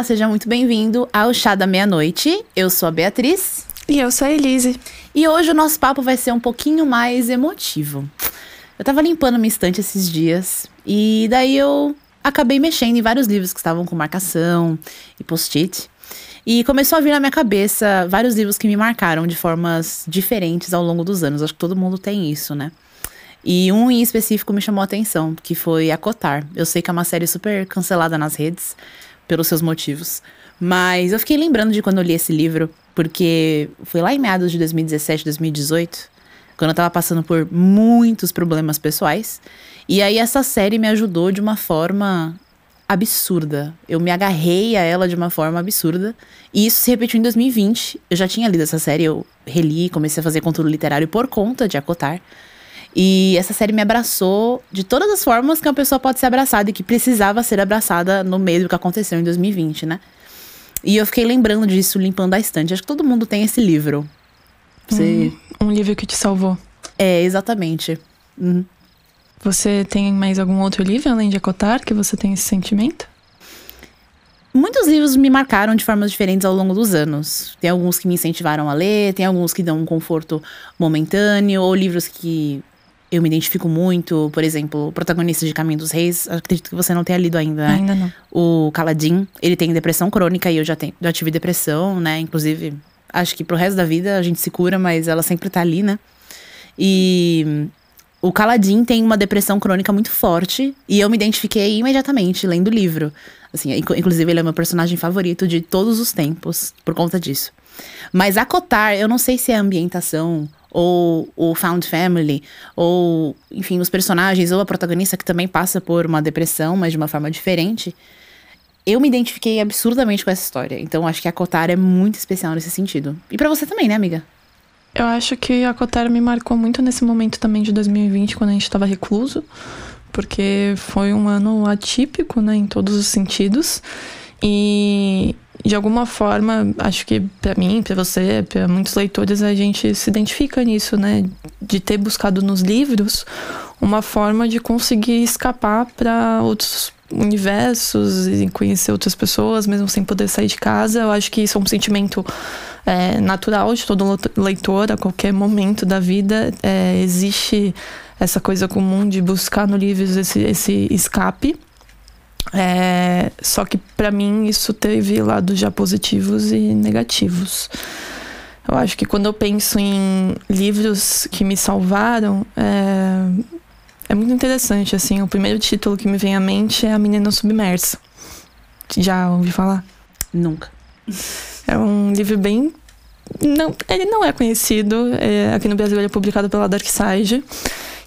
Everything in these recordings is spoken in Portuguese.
Olá, seja muito bem-vindo ao Chá da Meia-Noite. Eu sou a Beatriz. E eu sou a Elise. E hoje o nosso papo vai ser um pouquinho mais emotivo. Eu tava limpando minha estante esses dias e daí eu acabei mexendo em vários livros que estavam com marcação e post-it. E começou a vir na minha cabeça vários livros que me marcaram de formas diferentes ao longo dos anos. Acho que todo mundo tem isso, né? E um em específico me chamou a atenção, que foi Acotar. Eu sei que é uma série super cancelada nas redes, pelos seus motivos. Mas eu fiquei lembrando de quando eu li esse livro, porque foi lá em meados de 2017, 2018, quando eu tava passando por muitos problemas pessoais. E aí essa série me ajudou de uma forma absurda. Eu me agarrei a ela de uma forma absurda. E isso se repetiu em 2020. Eu já tinha lido essa série, eu reli, comecei a fazer conteúdo literário por conta de Acotar. E essa série me abraçou de todas as formas que uma pessoa pode ser abraçada e que precisava ser abraçada no meio do que aconteceu em 2020, né? E eu fiquei lembrando disso, limpando a estante. Acho que todo mundo tem esse livro. Você... Um, um livro que te salvou. É, exatamente. Uhum. Você tem mais algum outro livro, além de Acotar, que você tem esse sentimento? Muitos livros me marcaram de formas diferentes ao longo dos anos. Tem alguns que me incentivaram a ler, tem alguns que dão um conforto momentâneo, ou livros que eu me identifico muito, por exemplo, o protagonista de Caminho dos Reis, acredito que você não tenha lido ainda, né? Ainda não. O Caladim, ele tem depressão crônica e eu já, tenho, já tive depressão, né? Inclusive, acho que pro resto da vida a gente se cura, mas ela sempre tá ali, né? E o Caladim tem uma depressão crônica muito forte e eu me identifiquei imediatamente lendo o livro. Assim, inclusive ele é meu personagem favorito de todos os tempos por conta disso. Mas acotar, eu não sei se é a ambientação ou o Found Family, ou, enfim, os personagens, ou a protagonista que também passa por uma depressão, mas de uma forma diferente. Eu me identifiquei absurdamente com essa história. Então acho que a Kotar é muito especial nesse sentido. E para você também, né, amiga? Eu acho que a Kotar me marcou muito nesse momento também de 2020, quando a gente estava recluso, porque foi um ano atípico, né, em todos os sentidos. E de alguma forma, acho que para mim, para você, para muitos leitores, a gente se identifica nisso, né? De ter buscado nos livros uma forma de conseguir escapar para outros universos e conhecer outras pessoas, mesmo sem poder sair de casa. Eu acho que isso é um sentimento é, natural de todo leitor a qualquer momento da vida. É, existe essa coisa comum de buscar no livros esse, esse escape. É, só que para mim isso teve lados já positivos e negativos. Eu acho que quando eu penso em livros que me salvaram, é, é muito interessante. Assim, o primeiro título que me vem à mente é A Menina Submersa. Já ouvi falar? Nunca. É um livro bem. Não, ele não é conhecido. É, aqui no Brasil ele é publicado pela Dark Side.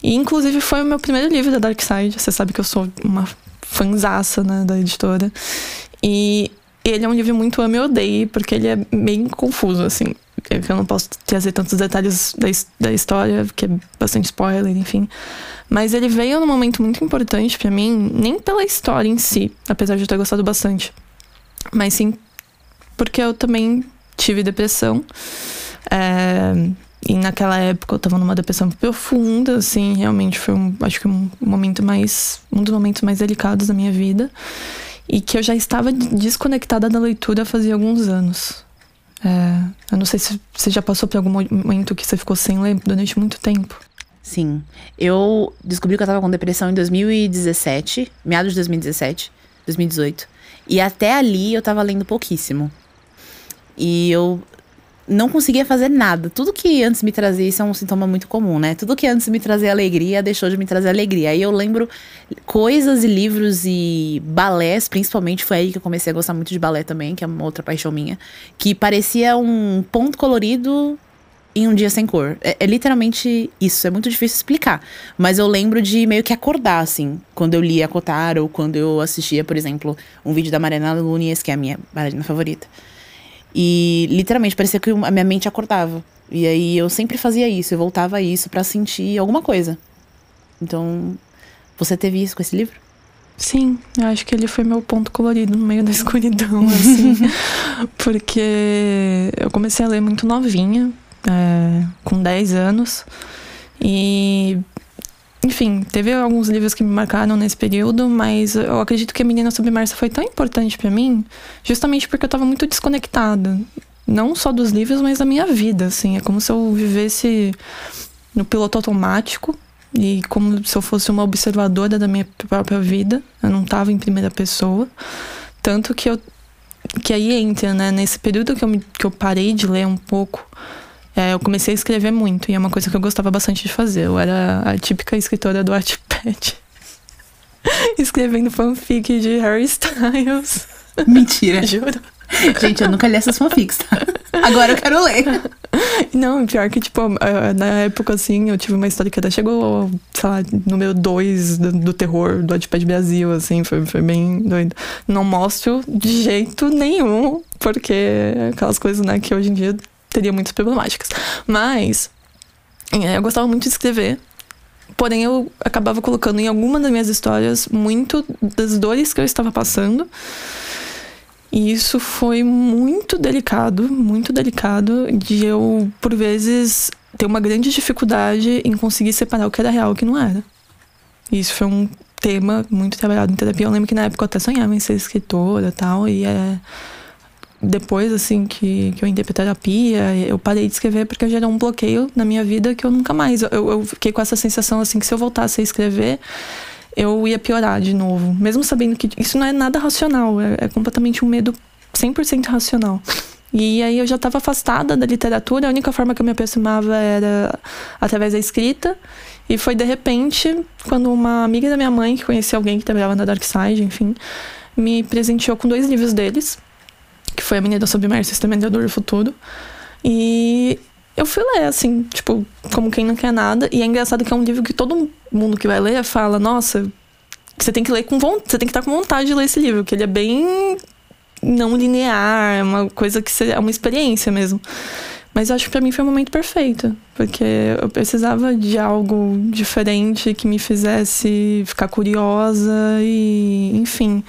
E inclusive foi o meu primeiro livro da Dark Side. Você sabe que eu sou uma fanzaça, né, da editora. E ele é um livro muito ame e odeie, porque ele é bem confuso, assim. Eu não posso trazer tantos detalhes da, da história, que é bastante spoiler, enfim. Mas ele veio num momento muito importante para mim, nem pela história em si, apesar de eu ter gostado bastante. Mas sim porque eu também tive depressão. É, e naquela época eu tava numa depressão profunda, assim, realmente foi um, acho que um momento mais, um dos momentos mais delicados da minha vida. E que eu já estava desconectada da leitura fazia alguns anos. É, eu não sei se você já passou por algum momento que você ficou sem ler durante muito tempo. Sim. Eu descobri que eu tava com depressão em 2017, meados de 2017, 2018. E até ali eu tava lendo pouquíssimo. E eu não conseguia fazer nada. Tudo que antes me trazia, isso é um sintoma muito comum, né? Tudo que antes me trazia alegria, deixou de me trazer alegria. Aí eu lembro coisas e livros e balés, principalmente, foi aí que eu comecei a gostar muito de balé também, que é uma outra paixão minha, que parecia um ponto colorido em um dia sem cor. É, é, literalmente isso, é muito difícil explicar. Mas eu lembro de meio que acordar, assim, quando eu lia Cotar ou quando eu assistia, por exemplo, um vídeo da Mariana Nunes, que é a minha bailarina favorita. E literalmente parecia que a minha mente acordava. E aí eu sempre fazia isso, eu voltava a isso para sentir alguma coisa. Então, você teve isso com esse livro? Sim, eu acho que ele foi meu ponto colorido no meio da escuridão, assim. porque eu comecei a ler muito novinha, é, com 10 anos. E enfim, teve alguns livros que me marcaram nesse período, mas eu acredito que a Menina Submersa foi tão importante para mim, justamente porque eu tava muito desconectada. Não só dos livros, mas da minha vida, assim. É como se eu vivesse no piloto automático e como se eu fosse uma observadora da minha própria vida. Eu não tava em primeira pessoa. Tanto que eu que aí entra, né? Nesse período que eu, me, que eu parei de ler um pouco, é, eu comecei a escrever muito, e é uma coisa que eu gostava bastante de fazer. Eu era a típica escritora do Wattpad. Escrevendo fanfic de Harry Styles. Mentira. Juro. Gente, eu nunca li essas fanfics, tá? Agora eu quero ler. Não, pior que, tipo, na época, assim, eu tive uma história que até chegou, sei lá, número 2 do, do, terror do Wattpad Brasil, assim, foi, foi bem doido. Não mostro de jeito nenhum, porque aquelas coisas, né, que hoje em dia teria muitas problemáticas. Mas é, eu gostava muito de escrever. Porém, eu acabava colocando em alguma das minhas histórias muito das dores que eu estava passando. E isso foi muito delicado, muito delicado, de eu, por vezes, ter uma grande dificuldade em conseguir separar o que era real e o que não era. E isso foi um tema muito trabalhado em terapia. Eu lembro que na época eu até sonhava em ser escritora e tal, e é depois, assim, que, que eu entrei pra terapia, eu parei de escrever porque gerou um bloqueio na minha vida que eu nunca mais. Eu, eu fiquei com essa sensação, assim, que se eu voltasse a escrever, eu ia piorar de novo. Mesmo sabendo que isso não é nada racional, é, é completamente um medo 100% racional. E aí eu já estava afastada da literatura, a única forma que eu me aproximava era através da escrita. E foi de repente, quando uma amiga da minha mãe, que conhecia alguém que trabalhava na Dark Side, enfim, me presenteou com dois livros deles que foi A Menina Submersa Exterminador do Futuro. E eu fui ler, assim, tipo, como quem não quer nada. E é engraçado que é um livro que todo mundo que vai ler fala, nossa, você tem que ler com vontade, você tem que estar com vontade de ler esse livro, que ele é bem não linear, é uma coisa que é uma experiência mesmo. Mas eu acho que pra mim foi um momento perfeito, porque eu precisava de algo diferente que me fizesse ficar curiosa e, enfim.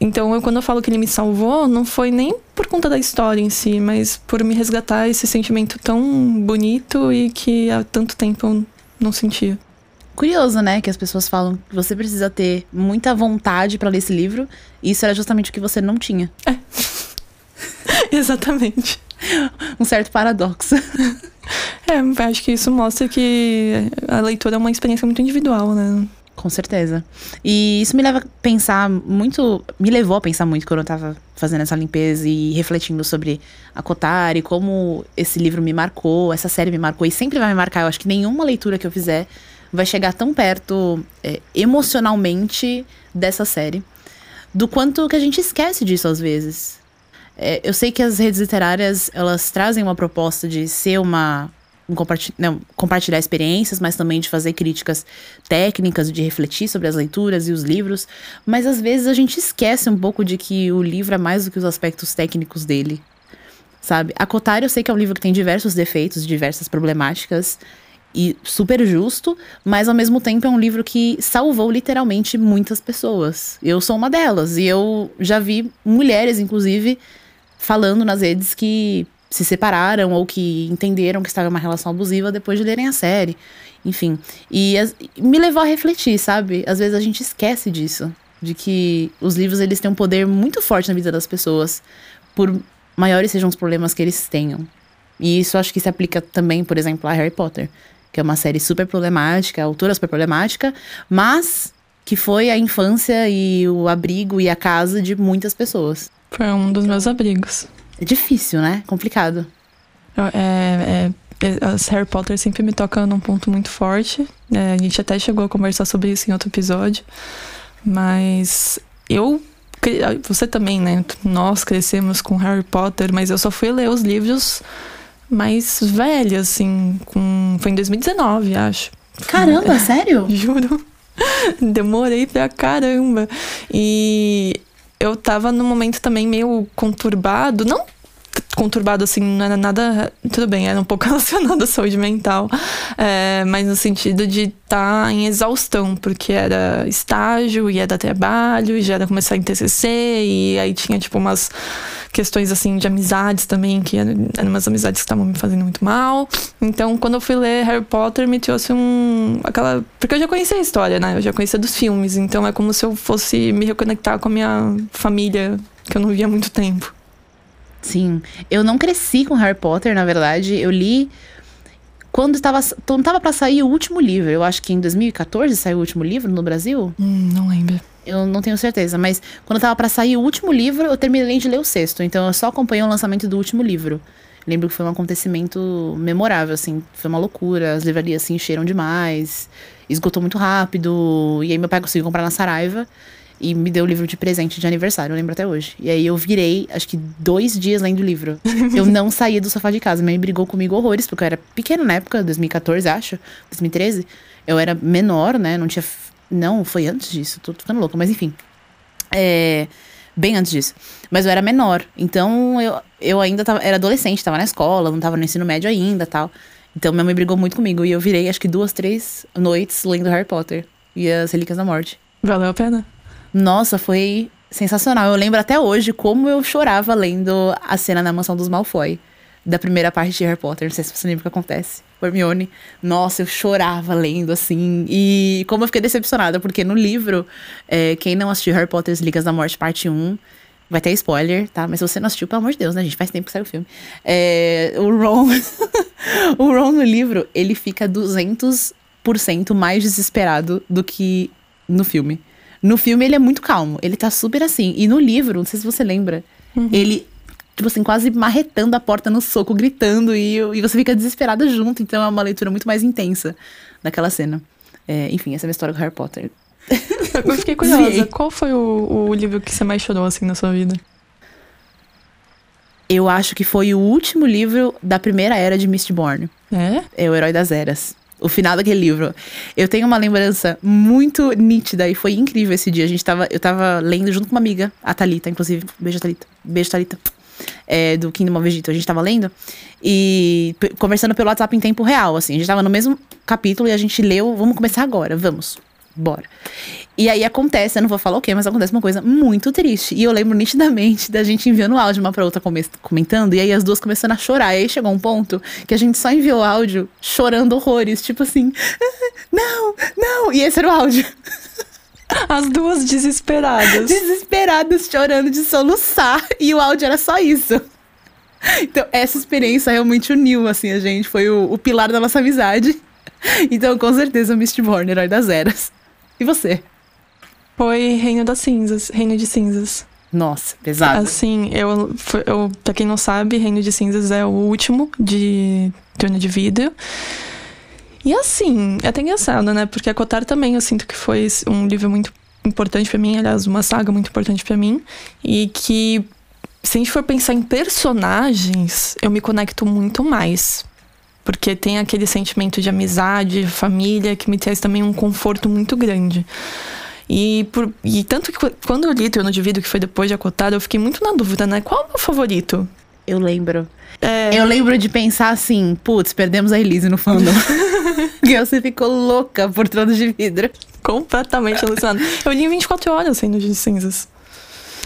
Então, eu, quando eu falo que ele me salvou, não foi nem por conta da história em si, mas por me resgatar esse sentimento tão bonito e que há tanto tempo eu não sentia. Curioso, né? Que as pessoas falam que você precisa ter muita vontade para ler esse livro, e isso era justamente o que você não tinha. É. Exatamente. Um certo paradoxo. É, acho que isso mostra que a leitura é uma experiência muito individual, né? Com certeza. E isso me leva a pensar muito. Me levou a pensar muito quando eu tava fazendo essa limpeza e refletindo sobre a Kotari, como esse livro me marcou, essa série me marcou e sempre vai me marcar. Eu acho que nenhuma leitura que eu fizer vai chegar tão perto é, emocionalmente dessa série. Do quanto que a gente esquece disso às vezes. É, eu sei que as redes literárias elas trazem uma proposta de ser uma um não, compartilhar experiências, mas também de fazer críticas técnicas, de refletir sobre as leituras e os livros. Mas às vezes a gente esquece um pouco de que o livro é mais do que os aspectos técnicos dele. Sabe? A Kotari eu sei que é um livro que tem diversos defeitos, diversas problemáticas e super justo, mas ao mesmo tempo é um livro que salvou literalmente muitas pessoas. Eu sou uma delas e eu já vi mulheres, inclusive, falando nas redes que se separaram ou que entenderam que estava em uma relação abusiva depois de lerem a série. Enfim. E as, me levou a refletir, sabe? Às vezes a gente esquece disso. De que os livros eles têm um poder muito forte na vida das pessoas, por maiores sejam os problemas que eles tenham. E isso acho que se aplica também, por exemplo, a Harry Potter, que é uma série super problemática, a autora super problemática, mas que foi a infância e o abrigo e a casa de muitas pessoas. Foi um dos meus abrigos. É difícil, né? Complicado. É, é, é, as Harry Potter sempre me tocam num ponto muito forte. É, a gente até chegou a conversar sobre isso em outro episódio. Mas eu. Você também, né? Nós crescemos com Harry Potter, mas eu só fui ler os livros mais velhos, assim. Com, foi em 2019, acho. Caramba, sério? Juro. Demorei pra caramba. E eu tava num momento também meio conturbado, não conturbado, assim, não era nada. Tudo bem, era um pouco relacionado à saúde mental, é, mas no sentido de estar tá em exaustão, porque era estágio, e era trabalho, e já era começar em TCC, e aí tinha, tipo, umas questões, assim, de amizades também, que eram, eram umas amizades que estavam me fazendo muito mal. Então, quando eu fui ler Harry Potter, me trouxe um. aquela. Porque eu já conhecia a história, né? Eu já conhecia dos filmes, então é como se eu fosse me reconectar com a minha família, que eu não via há muito tempo. Sim. Eu não cresci com Harry Potter, na verdade. Eu li quando estava quando tava para sair o último livro. Eu acho que em 2014 saiu o último livro no Brasil. Hum, não lembro. Eu não tenho certeza, mas quando tava para sair o último livro, eu terminei de ler o sexto. Então eu só acompanhei o lançamento do último livro. Lembro que foi um acontecimento memorável, assim. Foi uma loucura. As livrarias se encheram demais. Esgotou muito rápido. E aí meu pai conseguiu comprar na Saraiva e me deu o livro de presente de aniversário, eu lembro até hoje. E aí eu virei, acho que dois dias lendo o livro. eu não saía do sofá de casa. Minha mãe brigou comigo horrores, porque eu era pequena na época, 2014, acho, 2013. Eu era menor, né? Não tinha. Não, foi antes disso, tô ficando louca, mas enfim. É. Bem antes disso. Mas eu era menor. Então eu, eu ainda tava, era adolescente, tava na escola, não tava no ensino médio ainda tal. Então minha mãe brigou muito comigo. E eu virei, acho que duas, três noites lendo Harry Potter e as Relíquias da Morte. Valeu a pena? Nossa, foi sensacional. Eu lembro até hoje como eu chorava lendo a cena na mansão dos Malfoy. Da primeira parte de Harry Potter. Não sei se você lembra o que acontece. Hermione. Nossa, eu chorava lendo, assim. E como eu fiquei decepcionada, porque no livro, é, quem não assistiu Harry Potter Ligas da Morte, parte 1, vai ter spoiler, tá? Mas se você não assistiu, pelo amor de Deus, né, gente? Faz tempo que saiu o filme. É, o Ron. o Ron no livro, ele fica 200% mais desesperado do que no filme. No filme ele é muito calmo, ele tá super assim. E no livro, não sei se você lembra, uhum. ele, tipo assim, quase marretando a porta no soco, gritando, e, e você fica desesperada junto. Então é uma leitura muito mais intensa daquela cena. É, enfim, essa é a minha história com Harry Potter. Eu fiquei curiosa, Sim. qual foi o, o livro que você mais chorou assim na sua vida? Eu acho que foi o último livro da primeira era de Mistborn. É? É o Herói das Eras o final daquele livro. Eu tenho uma lembrança muito nítida e foi incrível esse dia. A gente tava, eu tava lendo junto com uma amiga, a Thalita, inclusive. Beijo, Thalita. Beijo, Thalita. É, do Kingdom of Egypt. A gente tava lendo e conversando pelo WhatsApp em tempo real, assim. A gente tava no mesmo capítulo e a gente leu, vamos começar agora, vamos bora. E aí acontece, eu não vou falar o quê, mas acontece uma coisa muito triste. E eu lembro nitidamente da gente enviando áudio uma pra outra comentando, e aí as duas começando a chorar. E aí chegou um ponto que a gente só enviou áudio chorando horrores, tipo assim, ah, não, não. E esse era o áudio. As duas desesperadas. Desesperadas, chorando de soluçar. E o áudio era só isso. Então, essa experiência realmente uniu, assim, a gente. Foi o, o pilar da nossa amizade. Então, com certeza, Mistborn, Herói das Eras. E você? Foi Reino das Cinzas, Reino de Cinzas. Nossa, pesado. Assim, eu, eu, pra quem não sabe, Reino de Cinzas é o último de Turno de Vidro. E assim, é até engraçado, né? Porque a Kotar também eu sinto que foi um livro muito importante para mim, aliás, uma saga muito importante para mim. E que, se a gente for pensar em personagens, eu me conecto muito mais porque tem aquele sentimento de amizade, família, que me traz também um conforto muito grande. E, por, e tanto que quando eu li Trono de Vidro, que foi depois de Acotado, eu fiquei muito na dúvida, né? Qual é o meu favorito? Eu lembro. É... Eu lembro de pensar assim, putz, perdemos a Elise no fandom. e você ficou louca por Trono de Vidro. Completamente alucinada. Eu li em 24 horas Reino de Cinzas.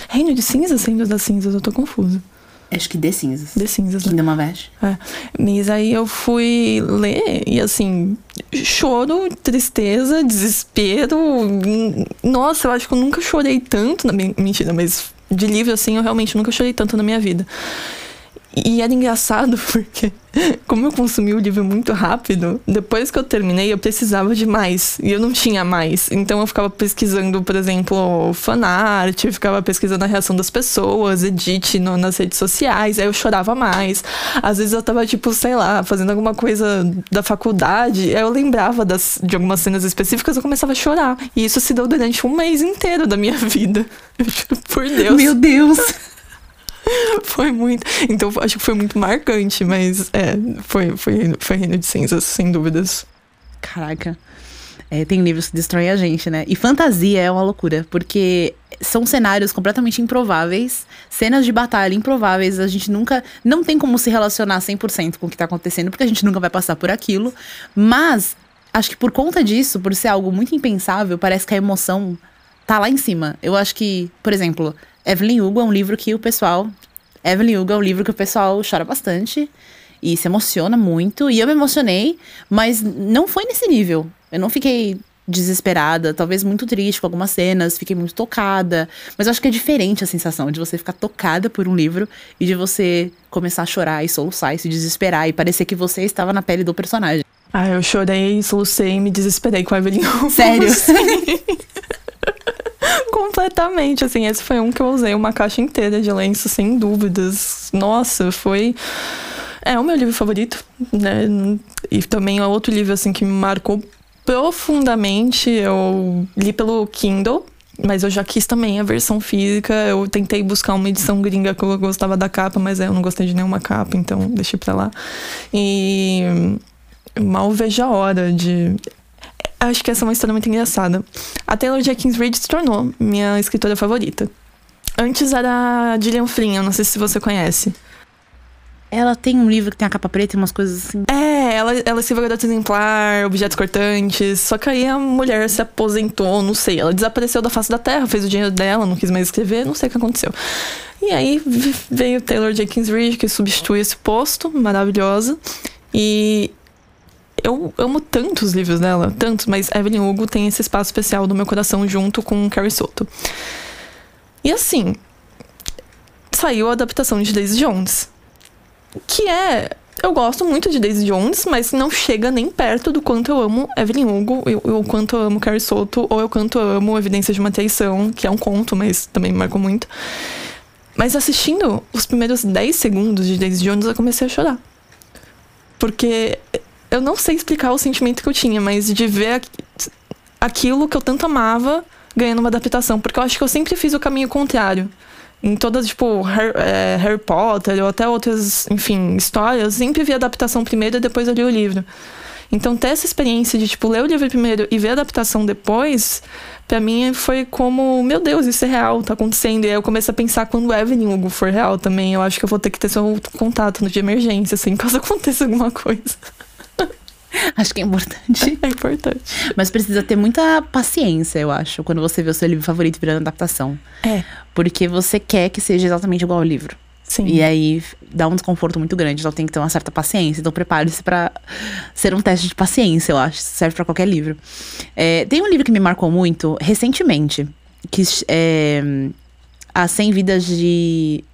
Reino de Cinzas? Reino das Cinzas, eu tô confuso. Acho que The Cinzas. The Cinzas, Kingdom né? of É. Mas aí eu fui ler e assim, choro, tristeza, desespero. Nossa, eu acho que eu nunca chorei tanto na. Mentira, mas de livro assim, eu realmente nunca chorei tanto na minha vida. E era engraçado porque, como eu consumi o livro muito rápido, depois que eu terminei, eu precisava de mais. E eu não tinha mais. Então eu ficava pesquisando, por exemplo, fanart, eu ficava pesquisando a reação das pessoas, edit no, nas redes sociais. Aí eu chorava mais. Às vezes eu tava, tipo, sei lá, fazendo alguma coisa da faculdade. Aí eu lembrava das, de algumas cenas específicas, eu começava a chorar. E isso se deu durante um mês inteiro da minha vida. Por Deus. Meu Deus! foi muito. Então acho que foi muito marcante, mas é, foi, foi, foi Reino de Cinzas, sem dúvidas. Caraca. É, tem livros que destroem a gente, né? E fantasia é uma loucura, porque são cenários completamente improváveis, cenas de batalha improváveis, a gente nunca não tem como se relacionar 100% com o que tá acontecendo, porque a gente nunca vai passar por aquilo, mas acho que por conta disso, por ser algo muito impensável, parece que a emoção tá lá em cima. Eu acho que, por exemplo, Evelyn Hugo é um livro que o pessoal Evelyn Hugo é um livro que o pessoal chora bastante e se emociona muito. E eu me emocionei, mas não foi nesse nível. Eu não fiquei desesperada, talvez muito triste com algumas cenas, fiquei muito tocada. Mas eu acho que é diferente a sensação de você ficar tocada por um livro e de você começar a chorar e soluçar e se desesperar e parecer que você estava na pele do personagem. Ah, eu chorei, solucei e me desesperei com a Evelyn Hugo. Sério? Completamente, assim, esse foi um que eu usei uma caixa inteira de lenço, sem dúvidas. Nossa, foi... É o meu livro favorito, né? E também é outro livro, assim, que me marcou profundamente. Eu li pelo Kindle, mas eu já quis também a versão física. Eu tentei buscar uma edição gringa que eu gostava da capa, mas eu não gostei de nenhuma capa, então deixei pra lá. E mal vejo a hora de. Acho que essa é uma história muito engraçada. A Taylor Jenkins Reid se tornou minha escritora favorita. Antes era a Gillian Flynn, eu não sei se você conhece. Ela tem um livro que tem a capa preta e umas coisas assim. É, ela, ela escreveu Garota Exemplar, Objetos Cortantes. Só que aí a mulher se aposentou, não sei. Ela desapareceu da face da terra, fez o dinheiro dela, não quis mais escrever, não sei o que aconteceu. E aí veio Taylor Jenkins Reid, que substitui esse posto, maravilhosa. E eu amo tanto os livros dela, tantos, mas Evelyn Hugo tem esse espaço especial no meu coração junto com Carrie Soto. E assim, saiu a adaptação de Daisy Jones, que é eu gosto muito de Daisy Jones, mas não chega nem perto do quanto eu amo Evelyn Hugo, ou o quanto eu amo Carrie Soto, ou eu quanto eu amo Evidências de uma Traição, que é um conto, mas também me marcou muito. Mas assistindo os primeiros 10 segundos de Daisy Jones, eu comecei a chorar. Porque eu não sei explicar o sentimento que eu tinha, mas de ver aquilo que eu tanto amava ganhando uma adaptação. Porque eu acho que eu sempre fiz o caminho contrário. Em todas, tipo, Harry, é, Harry Potter ou até outras, enfim, histórias, eu sempre vi a adaptação primeiro e depois eu li o livro. Então, ter essa experiência de, tipo, ler o livro primeiro e ver a adaptação depois, para mim foi como, meu Deus, isso é real, tá acontecendo. E aí eu comecei a pensar quando o Evelyn Hugo for real também, eu acho que eu vou ter que ter seu contato no de emergência, assim, caso aconteça alguma coisa. Acho que é importante. É importante. Mas precisa ter muita paciência, eu acho, quando você vê o seu livro favorito virando adaptação. É. Porque você quer que seja exatamente igual ao livro. Sim. E aí dá um desconforto muito grande. Então tem que ter uma certa paciência. Então prepare-se para ser um teste de paciência, eu acho. Serve para qualquer livro. É, tem um livro que me marcou muito recentemente, que é As 100 Vidas de.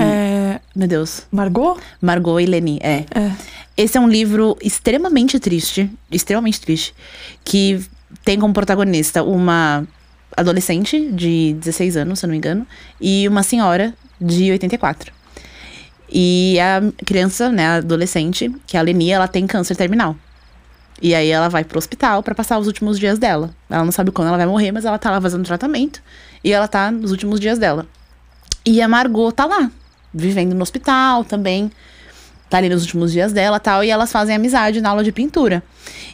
É... Meu Deus. Margot? Margot e Leni, é. É. Esse é um livro extremamente triste, extremamente triste, que tem como protagonista uma adolescente de 16 anos, se eu não me engano, e uma senhora de 84. E a criança, né, a adolescente, que é a Leni, ela tem câncer terminal. E aí ela vai pro hospital para passar os últimos dias dela. Ela não sabe quando ela vai morrer, mas ela tá lá fazendo tratamento. E ela tá nos últimos dias dela. E a Margot tá lá, vivendo no hospital também tá ali nos últimos dias dela tal, e elas fazem amizade na aula de pintura.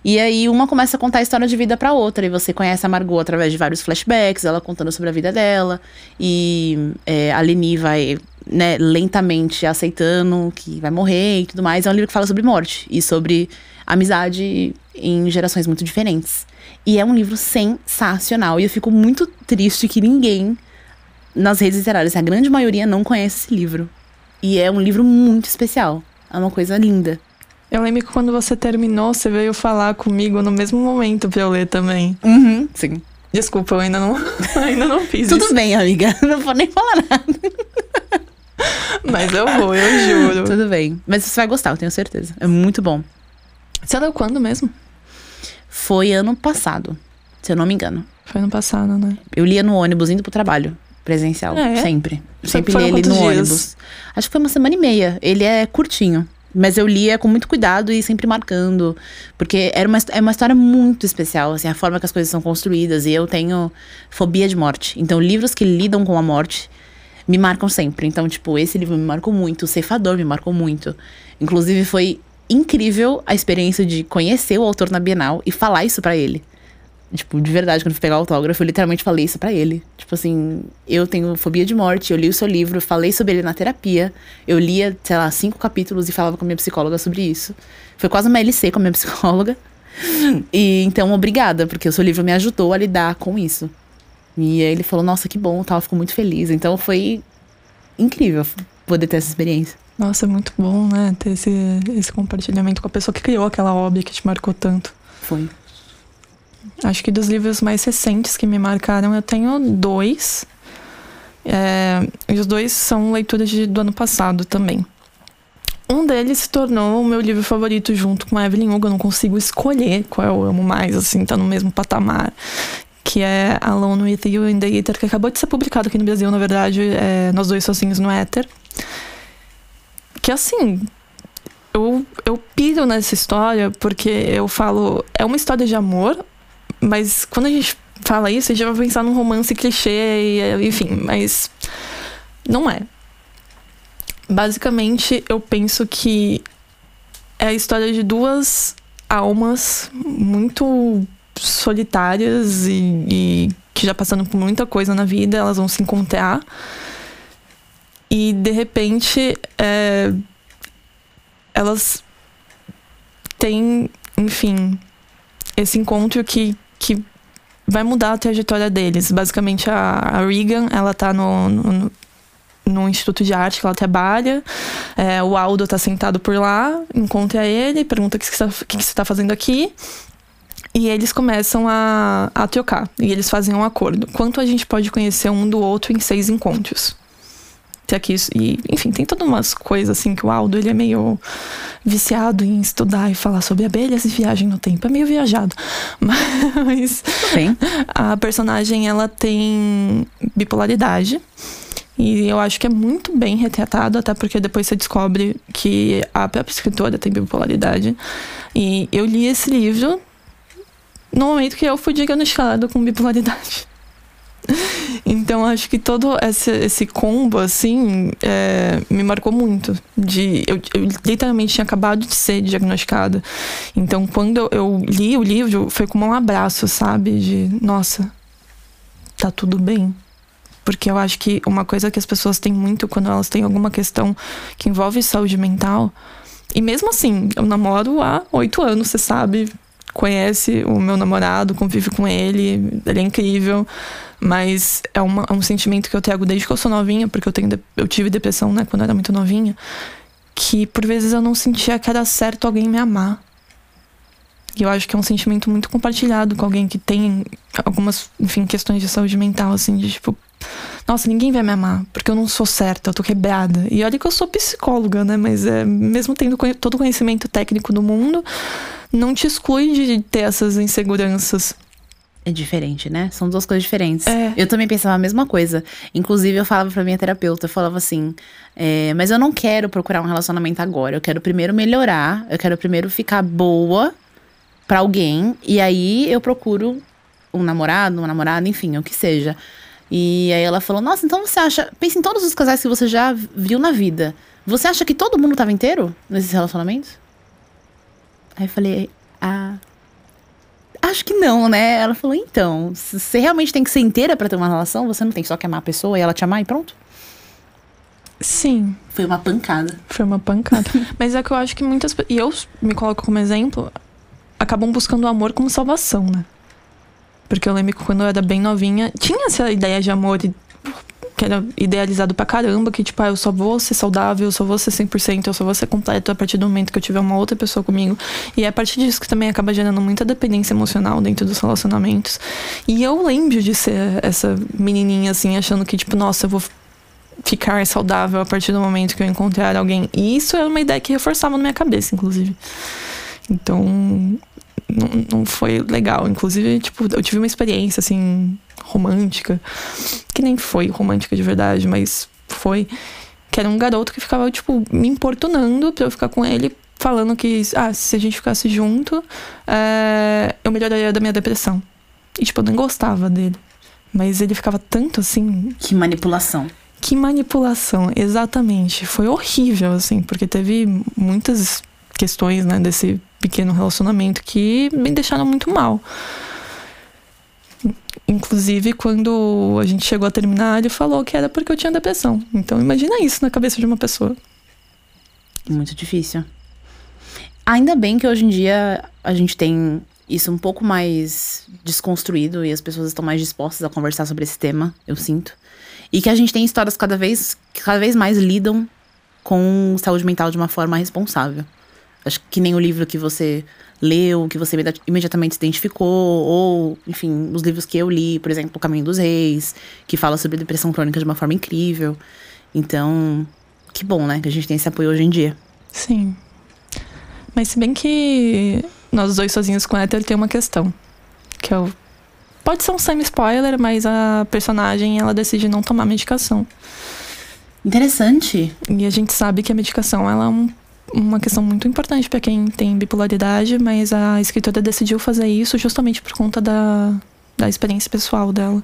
E aí uma começa a contar a história de vida pra outra, e você conhece a Margot através de vários flashbacks, ela contando sobre a vida dela, e é, a Leni vai, né, lentamente aceitando que vai morrer e tudo mais. É um livro que fala sobre morte e sobre amizade em gerações muito diferentes. E é um livro sensacional, e eu fico muito triste que ninguém nas redes literárias, a grande maioria não conhece esse livro. E é um livro muito especial. É uma coisa linda. Eu lembro que quando você terminou, você veio falar comigo no mesmo momento pra eu ler também. Uhum, sim. Desculpa, eu ainda não, ainda não fiz Tudo isso. bem, amiga. Não vou nem falar nada. Mas eu vou, eu juro. Tudo bem. Mas você vai gostar, eu tenho certeza. É muito bom. Você leu quando mesmo? Foi ano passado, se eu não me engano. Foi ano passado, né? Eu lia no ônibus indo pro trabalho. Presencial. É? Sempre. Sempre li ele no dias? ônibus. Acho que foi uma semana e meia. Ele é curtinho. Mas eu lia com muito cuidado e sempre marcando. Porque era uma, é uma história muito especial, assim, a forma que as coisas são construídas. E eu tenho fobia de morte. Então, livros que lidam com a morte me marcam sempre. Então, tipo, esse livro me marcou muito. O Ceifador me marcou muito. Inclusive, foi incrível a experiência de conhecer o autor na Bienal e falar isso pra ele. Tipo, de verdade, quando eu fui pegar o autógrafo, eu literalmente falei isso para ele. Tipo assim, eu tenho fobia de morte, eu li o seu livro, falei sobre ele na terapia. Eu lia, sei lá, cinco capítulos e falava com a minha psicóloga sobre isso. Foi quase uma LC com a minha psicóloga. E então, obrigada, porque o seu livro me ajudou a lidar com isso. E aí ele falou, nossa, que bom, tal, ficou muito feliz. Então foi incrível poder ter essa experiência. Nossa, é muito bom, né? Ter esse, esse compartilhamento com a pessoa que criou aquela obra que te marcou tanto. Foi. Acho que dos livros mais recentes que me marcaram, eu tenho dois. É, e os dois são leituras de, do ano passado também. Um deles se tornou o meu livro favorito junto com a Evelyn Hugo. Eu não consigo escolher qual eu amo mais, assim, tá no mesmo patamar. Que é Alone with You in the Ether, que acabou de ser publicado aqui no Brasil, na verdade, é Nós Dois Sozinhos no Éter. Que assim, eu, eu piro nessa história porque eu falo, é uma história de amor, mas quando a gente fala isso, a gente vai pensar num romance clichê, e, enfim, mas não é. Basicamente, eu penso que é a história de duas almas muito solitárias e, e que já passando por muita coisa na vida, elas vão se encontrar. E de repente, é, elas têm, enfim, esse encontro que, que vai mudar a trajetória deles. Basicamente, a, a Regan, ela tá no, no, Instituto de Arte que ela trabalha. É, o Aldo tá sentado por lá, encontra ele, pergunta o que, que, você tá fazendo aqui. E eles começam a, a trocar. E eles fazem um acordo. Quanto a gente pode conhecer um do outro em seis encontros? Aqui e enfim tem todas umas coisas assim que o Aldo ele é meio viciado em estudar e falar sobre abelhas e viagem no tempo é meio viajado mas Sim. a personagem ela tem bipolaridade e eu acho que é muito bem retratado, até porque depois você descobre que a própria escritora tem bipolaridade. E eu li esse livro no momento que eu fui diagnosticada com bipolaridade. Então acho que todo esse, esse combo, assim, é, me marcou muito. De, eu, eu, literalmente tinha acabado de ser diagnosticada. Então quando eu, li o livro, foi como um abraço, sabe? De, nossa, tá tudo bem. Porque eu acho que uma coisa que as pessoas têm muito quando elas têm alguma questão que envolve saúde mental. E mesmo assim, eu namoro há oito anos, você sabe, conhece o meu namorado, convive com ele, ele é incrível. Mas é, uma, é um sentimento que eu trago desde que eu sou novinha, porque eu, tenho, eu tive depressão, né, quando eu era muito novinha. Que por vezes eu não sentia que era certo alguém me amar. E eu acho que é um sentimento muito compartilhado com alguém que tem algumas, enfim, questões de saúde mental, assim, de tipo, nossa, ninguém vai me amar, porque eu não sou certa, eu tô quebrada. E olha que eu sou psicóloga, né? Mas é, mesmo tendo todo o conhecimento técnico do mundo, não te exclui de ter essas inseguranças. É diferente, né? São duas coisas diferentes. É. Eu também pensava a mesma coisa. Inclusive, eu falava pra minha terapeuta, eu falava assim, é, mas eu não quero procurar um relacionamento agora. Eu quero primeiro melhorar, eu quero primeiro ficar boa para alguém. E aí eu procuro um namorado, uma namorada, enfim, o que seja. E aí ela falou: Nossa, então você acha. Pensa em todos os casais que você já viu na vida. Você acha que todo mundo tava inteiro nesses relacionamentos? Aí eu falei: Ah. Acho que não, né? Ela falou: Então, você realmente tem que ser inteira para ter uma relação? Você não tem só que amar a pessoa e ela te amar e pronto? Sim. Foi uma pancada. Foi uma pancada. Mas é que eu acho que muitas. E eu me coloco como exemplo. Acabam buscando o amor como salvação, né? Porque eu lembro que quando eu era bem novinha, tinha essa ideia de amor que era idealizado pra caramba, que tipo, ah, eu só vou ser saudável, eu só vou ser 100%, eu só vou ser completo a partir do momento que eu tiver uma outra pessoa comigo. E é a partir disso que também acaba gerando muita dependência emocional dentro dos relacionamentos. E eu lembro de ser essa menininha assim, achando que tipo, nossa, eu vou ficar saudável a partir do momento que eu encontrar alguém. E isso era uma ideia que reforçava na minha cabeça, inclusive. Então, não, não foi legal. Inclusive, tipo, eu tive uma experiência, assim, romântica, que nem foi romântica de verdade, mas foi. Que era um garoto que ficava, tipo, me importunando pra eu ficar com ele, falando que, ah, se a gente ficasse junto, é, eu melhoraria da minha depressão. E, tipo, eu nem gostava dele. Mas ele ficava tanto assim. Que manipulação. Que manipulação, exatamente. Foi horrível, assim, porque teve muitas questões, né, desse pequeno relacionamento que me deixaram muito mal. Inclusive, quando a gente chegou a terminar, ele falou que era porque eu tinha depressão. Então, imagina isso na cabeça de uma pessoa. Muito difícil. Ainda bem que hoje em dia a gente tem isso um pouco mais desconstruído e as pessoas estão mais dispostas a conversar sobre esse tema, eu sinto. E que a gente tem histórias cada vez cada vez mais lidam com saúde mental de uma forma responsável. Acho que nem o livro que você leu, que você imediatamente se identificou, ou, enfim, os livros que eu li, por exemplo, O Caminho dos Reis, que fala sobre depressão crônica de uma forma incrível. Então, que bom, né, que a gente tem esse apoio hoje em dia. Sim. Mas se bem que nós dois sozinhos com Éter tem uma questão. Que é o. Pode ser um semi-spoiler, mas a personagem ela decide não tomar medicação. Interessante. E a gente sabe que a medicação ela é um uma questão muito importante para quem tem bipolaridade, mas a escritora decidiu fazer isso justamente por conta da, da experiência pessoal dela.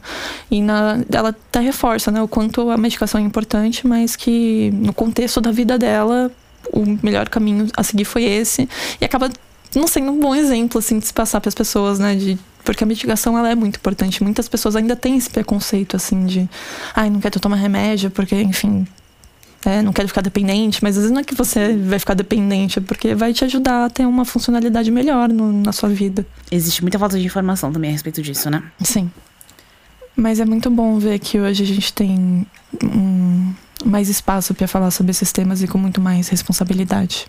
E na, ela até reforça né, o quanto a medicação é importante, mas que no contexto da vida dela, o melhor caminho a seguir foi esse. E acaba não sendo um bom exemplo assim, de se passar para as pessoas, né? De, porque a medicação ela é muito importante. Muitas pessoas ainda têm esse preconceito assim de, ai, não quero tomar remédio porque, enfim, é, não quero ficar dependente, mas às vezes não é que você vai ficar dependente, é porque vai te ajudar a ter uma funcionalidade melhor no, na sua vida. Existe muita falta de informação também a respeito disso, né? Sim. Mas é muito bom ver que hoje a gente tem um, mais espaço para falar sobre esses temas e com muito mais responsabilidade.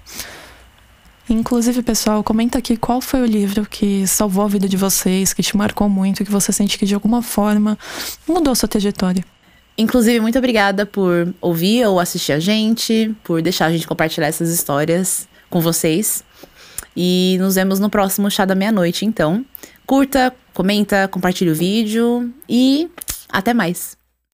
Inclusive, pessoal, comenta aqui qual foi o livro que salvou a vida de vocês, que te marcou muito, que você sente que de alguma forma mudou a sua trajetória. Inclusive, muito obrigada por ouvir ou assistir a gente, por deixar a gente compartilhar essas histórias com vocês. E nos vemos no próximo Chá da Meia-Noite, então. Curta, comenta, compartilhe o vídeo e até mais.